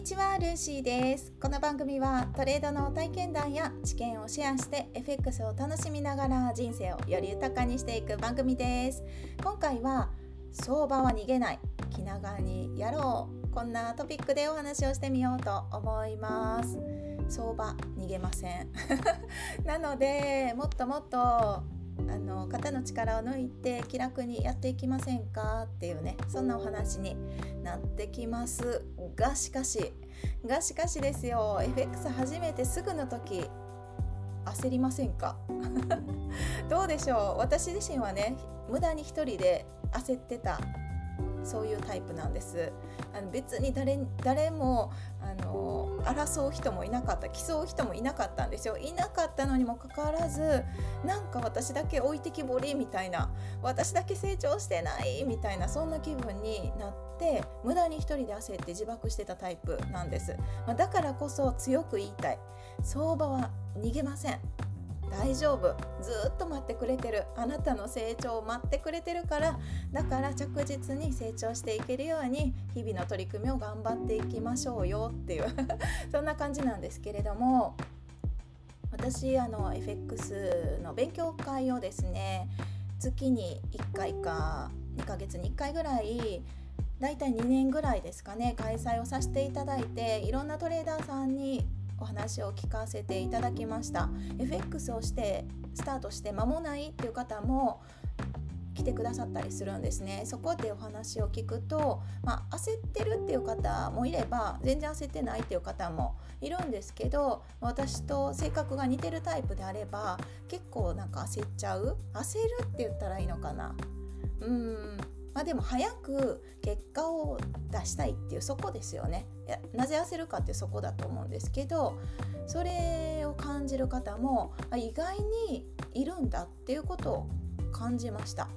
にちはルーシーですこの番組はトレードの体験談や知見をシェアして FX を楽しみながら人生をより豊かにしていく番組です。今回は相場は逃げない。気長にやろう。こんなトピックでお話をしてみようと思います。相場逃げません。なのでもっともっとあの肩の力を抜いて気楽にやっていきませんか？っていうねそんなお話になってきますがしかしがしかしですよ FX 初めてすぐの時焦りませんか？どうでしょう？私自身はね無駄に一人で焦ってたそういうタイプなんです。あの別に誰誰もあの争う人もいなかった競う人もいなかったんですよ。いなかったのにもかかわらずなんか私だけ置いてきぼりみたいな私だけ成長してないみたいなそんな気分になって無駄に一人で焦って自爆してたタイプなんです、まあ、だからこそ強く言いたい。相場は逃げません。大丈夫。ずっと待ってくれてる。あなたの成長を待ってくれてるから。だから着実に成長していけるように日々の取り組みを頑張っていきましょうよっていう。そんな感じなんですけれども私あの FX の勉強会をですね月に1回か2ヶ月に1回ぐらいだいたい2年ぐらいですかね開催をさせていただいていろんなトレーダーさんにお話を聞かせていただきました。FX をしてスタートして間もないっていう方も来てくださったりするんですね。そこでお話を聞くと、まあ、焦ってるっていう方もいれば全然焦ってないっていう方もいるんですけど私と性格が似てるタイプであれば結構なんか焦っちゃう？焦るって言ったらいいのかな？うん。まあ、でも早く結果を出したいっていうそこですよね。なぜ焦るかってそこだと思うんですけどそれを感じる方も意外にいるんだっていうことを感じました。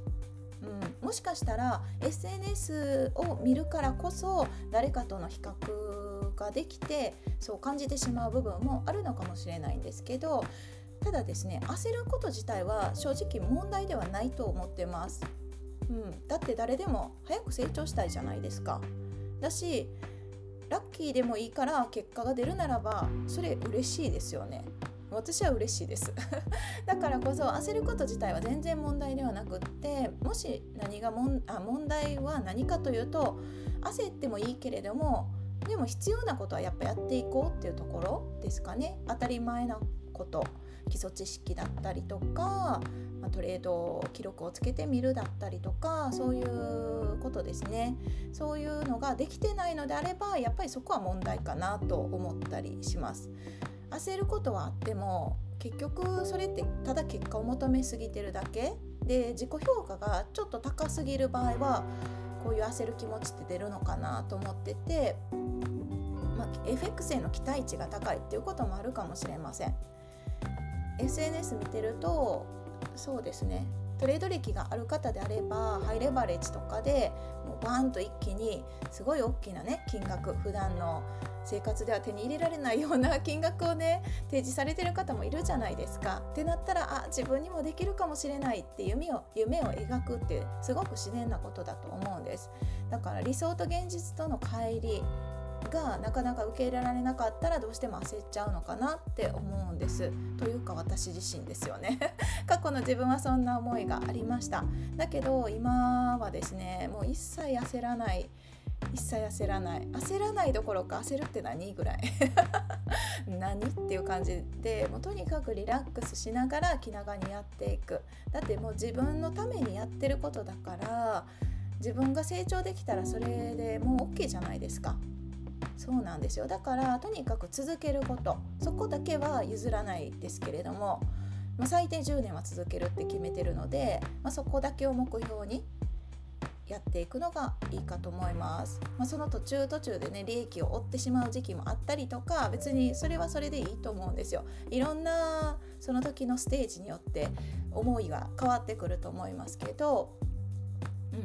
うん、もしかしたら SNS を見るからこそ誰かとの比較ができてそう感じてしまう部分もあるのかもしれないんですけどただですね焦ること自体は正直問題ではないと思ってます。うん、だって誰でも早く成長したいじゃないですか。だしラッキーでもいいから結果が出るならばそれ嬉しいですよね。私は嬉しいです。だからこそ焦ること自体は全然問題ではなくってもし何がもんあ問題は何かというと焦ってもいいけれどもでも必要なことはやっぱやっていこうっていうところですかね。当たり前なこと。基礎知識だったりとか、まあ、トレード記録をつけてみるだったりとかそういうことですねそういうのができてないのであればやっぱりそこは問題かなと思ったりします。焦ることはあっても結局それってただ結果を求めすぎてるだけで自己評価がちょっと高すぎる場合はこういう焦る気持ちって出るのかなと思ってて、まあ、FX への期待値が高いっていうこともあるかもしれません。SNS 見てるとそうですねトレード歴がある方であればハイレバレッジとかでもうバーンと一気にすごい大きなね金額普段の生活では手に入れられないような 金額をね提示されてる方もいるじゃないですか。ってなったらあ自分にもできるかもしれないって夢を夢を描くってすごく自然なことだと思うんです。だから理想と現実との乖離がなかなか受け入れられなかったらどうしても焦っちゃうのかなって思うんです。というか私自身ですよね。過去の自分はそんな思いがありました。だけど今はですねもう一切焦らない。一切焦らない。焦らないどころか焦るって何ぐらい？何っていう感じでもうとにかくリラックスしながら気長にやっていく。だってもう自分のためにやってることだから自分が成長できたらそれでもう OK じゃないですか。そうなんですよ。だからとにかく続けること。そこだけは譲らないですけれども、まあ、最低10年は続けるって決めてるので、まあ、そこだけを目標にやっていくのがいいかと思います、まあ、その途中途中でね利益を負ってしまう時期もあったりとか別にそれはそれでいいと思うんですよ。いろんなその時のステージによって思いは変わってくると思いますけど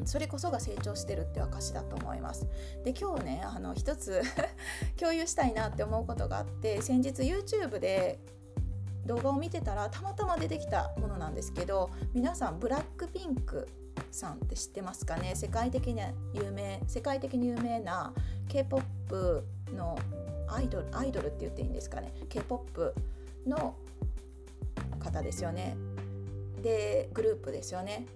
うん、それこそが成長してるって証だと思います。で今日ねあの一つ 共有したいなって思うことがあって先日 YouTube で動画を見てたらたまたま出てきたものなんですけど皆さんブラックピンクさんって知ってますかね？世界的に有名世界的に有名な K-POP のアイドルアイドルって言っていいんですかね？K p o p の方ですよね。でグループですよね。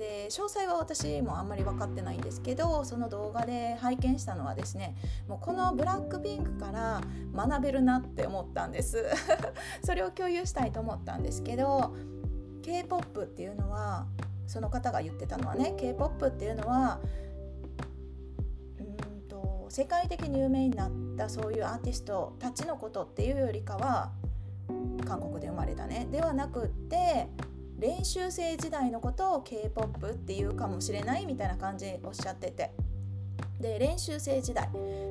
で詳細は私もあんまり分かってないんですけどその動画で拝見したのはですねもうこのブラックピンクから学べるなって思ったんです。それを共有したいと思ったんですけど k p o p っていうのはその方が言ってたのはね k p o p っていうのはうんと世界的に有名になったそういうアーティストたちのことっていうよりかは韓国で生まれたねではなくって練習生時代のことを k p o p っていうかもしれないみたいな感じおっしゃってて。で練習生時代。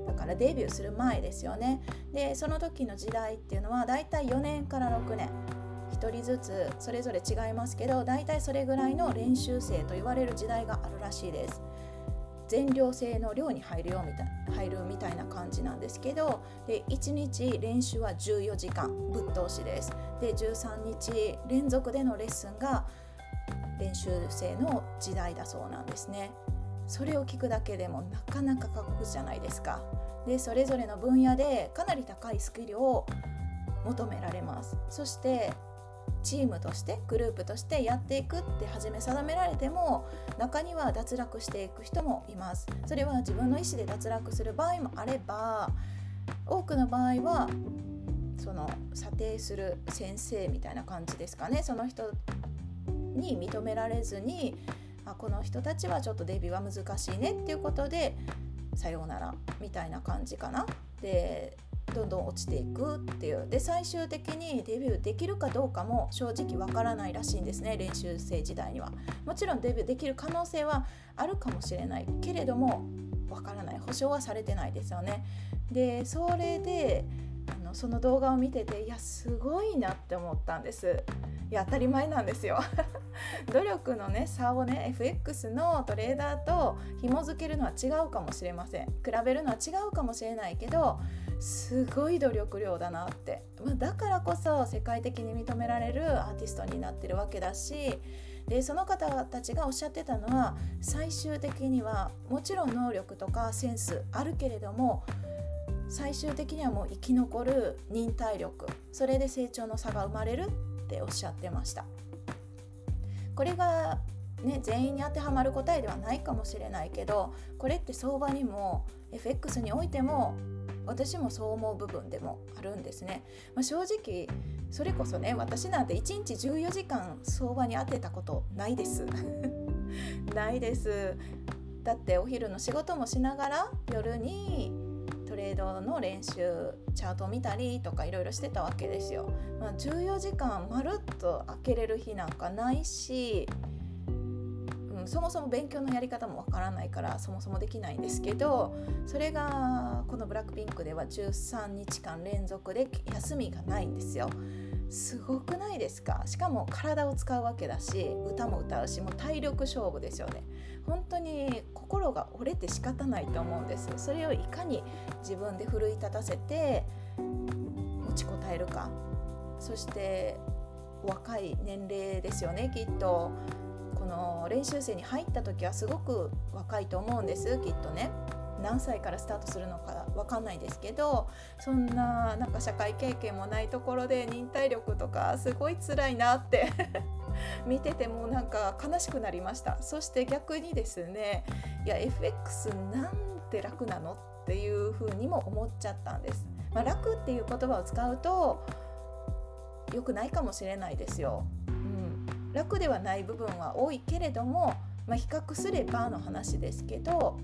だからデビューする前ですよね。でその時の時代っていうのはだいたい4年から6年。1人ずつそれぞれ違いますけどだいたいそれぐらいの練習生と言われる時代があるらしいです。全寮制の寮に入るよみたい入るみたいな感じなんですけどで1日練習は14時間ぶっ通しです。で13日連続でのレッスンが練習生の時代だそうなんですね。それを聞くだけでもなかなか過酷じゃないですか。でそれぞれの分野でかなり高いスキルを求められます。そしてチームとしてグループとしてやっていくって初め定められても中には脱落していく人もいますそれは自分の意思で脱落する場合もあれば多くの場合はその査定する先生みたいな感じですかねその人に認められずにあこの人たちはちょっとデビューは難しいねっていうことでさようならみたいな感じかな。でどんどん落ちていくっていう。で最終的にデビューできるかどうかも正直わからないらしいんですね練習生時代には。もちろんデビューできる可能性はあるかもしれないけれどもわからない。保証はされてないですよね。でそれであのその動画を見てていやすごいなって思ったんです。いや当たり前なんですよ。努力のね差をね FX のトレーダーと紐付けるのは違うかもしれません。比べるのは違うかもしれないけどすごい努力量だなって、まあ、だからこそ世界的に認められるアーティストになってるわけだしでその方たちがおっしゃってたのは最終的にはもちろん能力とかセンスあるけれども最終的にはもう生き残る忍耐力それで成長の差が生まれるっておっしゃってました。これがね、全員に当てはまる答えではないかもしれないけどこれって相場にも FX においても私もそう思う部分でもあるんですね、まあ、正直それこそね私なんて1日14時間相場に当てたことないです。ないです。だってお昼の仕事もしながら夜にトレードの練習チャートを見たりとかいろいろしてたわけですよ。まあ、14時間まるっと開けれる日なんかないし、そもそも勉強のやり方もわからないからそもそもできないんですけどそれがこのブラックピンクでは13日間連続で休みがないんですよ。すごくないですか？しかも体を使うわけだし歌も歌うしもう体力勝負ですよね。本当に心が折れて仕方ないと思うんですそれをいかに自分で奮い立たせて持ちこたえるか。そして若い年齢ですよねきっと。この練習生に入った時はすごく若いと思うんです。きっとね。何歳からスタートするのか分かんないですけどそんななんか社会経験もないところで忍耐力とかすごい辛いなって 見ててもなんか悲しくなりました。そして逆にですねいや FX なんて楽なのっていうふうにも思っちゃったんです、まあ、楽っていう言葉を使うと良くないかもしれないですよ。楽ではない部分は多いけれども、まあ、比較すればの話ですけど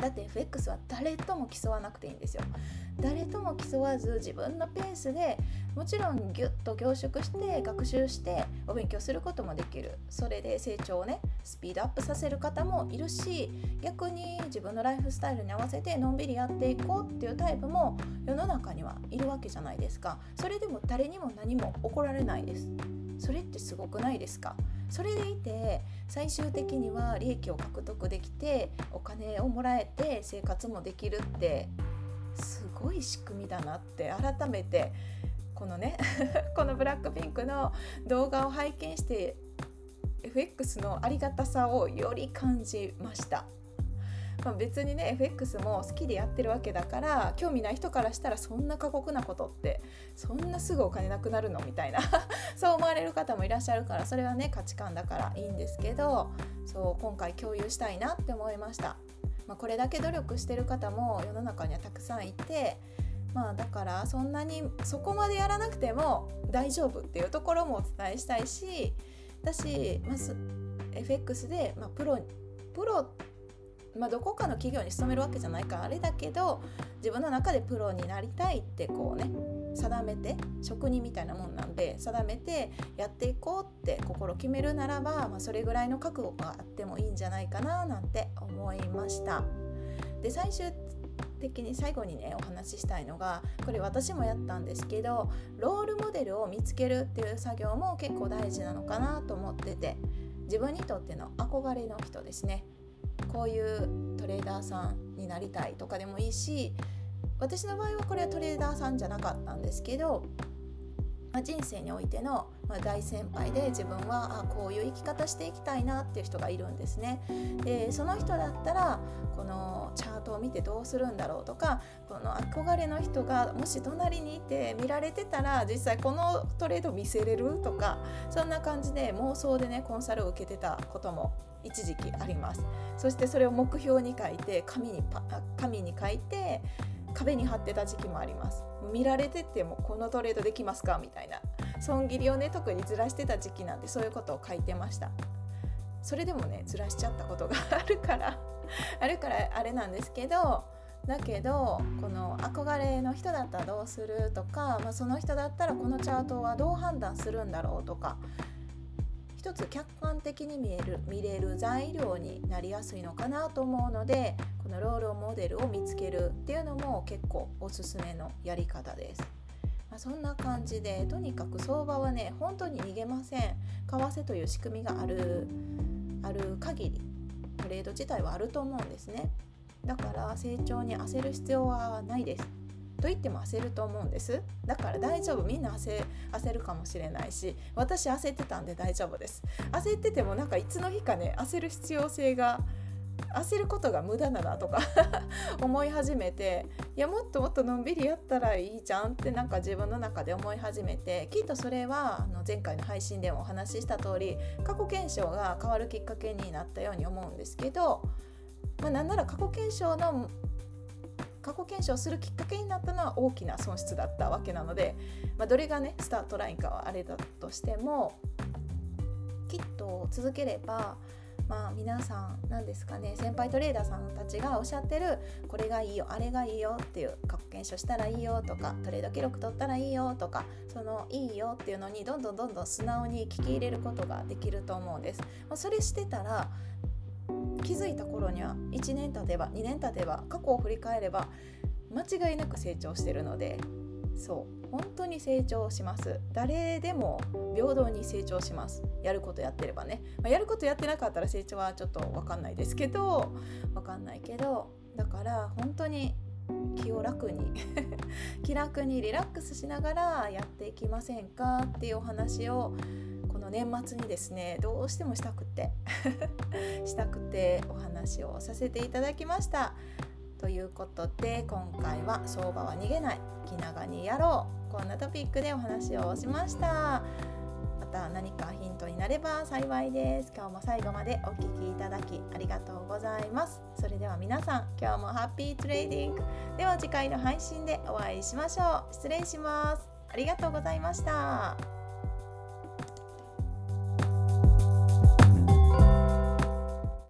だって FX は誰とも競わなくていいんですよ。誰とも競わず自分のペースでもちろんギュッと凝縮して学習してお勉強することもできる。それで成長をねスピードアップさせる方もいるし逆に自分のライフスタイルに合わせてのんびりやっていこうっていうタイプも世の中にはいるわけじゃないですか。それでも誰にも何も怒られないです。それってすごくないですか？それでいて最終的には利益を獲得できてお金をもらえて生活もできるってすごい仕組みだなって改めてこのね このブラックピンクの動画を拝見して FX のありがたさをより感じました。まあ、別にね FX も好きでやってるわけだから興味ない人からしたらそんな過酷なことってそんなすぐお金なくなるのみたいな そう思われる方もいらっしゃるからそれはね価値観だからいいんですけどそう今回共有したいなって思いました。まあ、これだけ努力してる方も世の中にはたくさんいてまあだからそんなにそこまでやらなくても大丈夫っていうところもお伝えしたいしだし、まあ、FX で、まあ、プロプロまあ、どこかの企業に勤めるわけじゃないからあれだけど自分の中でプロになりたいってこうね定めて職人みたいなもんなんで定めてやっていこうって心決めるならば、まあ、それぐらいの覚悟があってもいいんじゃないかななんて思いました。で最終的に最後にねお話ししたいのがこれ私もやったんですけどロールモデルを見つけるっていう作業も結構大事なのかなと思ってて自分にとっての憧れの人ですねこういうトレーダーさんになりたいとかでもいいし私の場合はこれはトレーダーさんじゃなかったんですけど、ま、人生においての、大先輩で自分はあこういう生き方していきたいなっていう人がいるんですね。でその人だったらこのチャートを見てどうするんだろうとかこの憧れの人がもし隣にいて見られてたら実際このトレード見せれるとかそんな感じで妄想でねコンサルを受けてたことも一時期ありますそしてそれを目標に書いて紙に紙に書いて壁に貼ってた時期もあります。見られててもこのトレードできますか？みたいな。損切りをね特にずらしてた時期なんでそういうことを書いてました。それでもねずらしちゃったことがあるから。あるからあれなんですけどだけどこの憧れの人だったらどうするとか、まあ、その人だったらこのチャートはどう判断するんだろうとか一つ客観的に見える見れる材料になりやすいのかなと思うのでのロールモデルを見つけるっていうのも結構おすすめのやり方です。まあ、そんな感じでとにかく相場はね本当に逃げません。為替という仕組みがあるある限りトレード自体はあると思うんですね。だから成長に焦る必要はないです。と言っても焦ると思うんです。だから大丈夫。みんな焦焦るかもしれないし私焦ってたんで大丈夫です。焦っててもなんかいつの日かね焦る必要性が焦ることが無駄だなとか 思い始めていやもっともっとのんびりやったらいいじゃんってなんか自分の中で思い始めてきっとそれはあの前回の配信でもお話しした通り過去検証が変わるきっかけになったように思うんですけど、まあ、なんなら過去検証の過去検証するきっかけになったのは大きな損失だったわけなので、まあ、どれがねスタートラインかはあれだとしてもきっと続ければまあ皆さん何ですかね先輩トレーダーさんたちがおっしゃってるこれがいいよあれがいいよっていう過去検証したらいいよとかトレード記録取ったらいいよとかそのいいよっていうのにどんどんどんどん素直に聞き入れることができると思うんです。まあ、それしてたら気づいた頃には1年経てば2年経てば過去を振り返れば間違いなく成長してるのでそう本当に成長します。誰でも平等に成長します。やることやってればね、まあ、やることやってなかったら成長はちょっと分かんないですけど分かんないけどだから本当に気を楽に 気楽にリラックスしながらやっていきませんかっていうお話をこの年末にですねどうしてもしたくて したくてお話をさせていただきました。ということで今回は相場は逃げない気長にやろう。こんなトピックでお話をしました。また何かヒントになれば幸いです。今日も最後までお聴きいただきありがとうございます。それでは皆さん今日もハッピートレーディング。では次回の配信でお会いしましょう。失礼します。ありがとうございました。